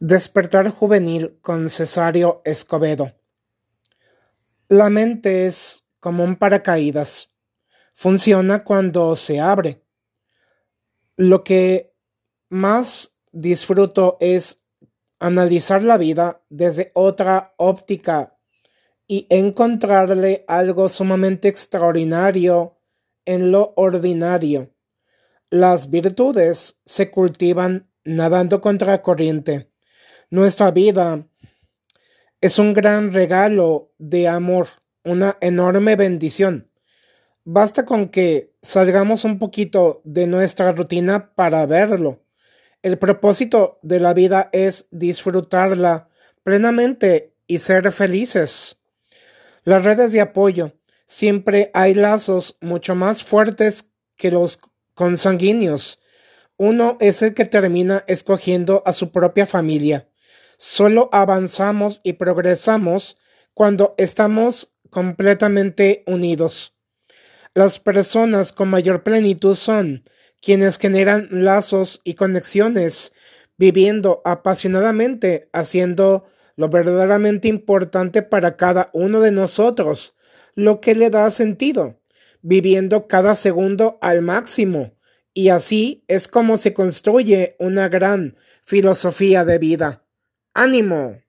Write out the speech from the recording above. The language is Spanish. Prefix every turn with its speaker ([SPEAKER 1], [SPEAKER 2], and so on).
[SPEAKER 1] Despertar juvenil con Cesario Escobedo. La mente es como un paracaídas. Funciona cuando se abre. Lo que más disfruto es analizar la vida desde otra óptica y encontrarle algo sumamente extraordinario en lo ordinario. Las virtudes se cultivan nadando contra corriente. Nuestra vida es un gran regalo de amor, una enorme bendición. Basta con que salgamos un poquito de nuestra rutina para verlo. El propósito de la vida es disfrutarla plenamente y ser felices. Las redes de apoyo. Siempre hay lazos mucho más fuertes que los consanguíneos. Uno es el que termina escogiendo a su propia familia. Solo avanzamos y progresamos cuando estamos completamente unidos. Las personas con mayor plenitud son quienes generan lazos y conexiones, viviendo apasionadamente, haciendo lo verdaderamente importante para cada uno de nosotros, lo que le da sentido, viviendo cada segundo al máximo. Y así es como se construye una gran filosofía de vida. Ánimo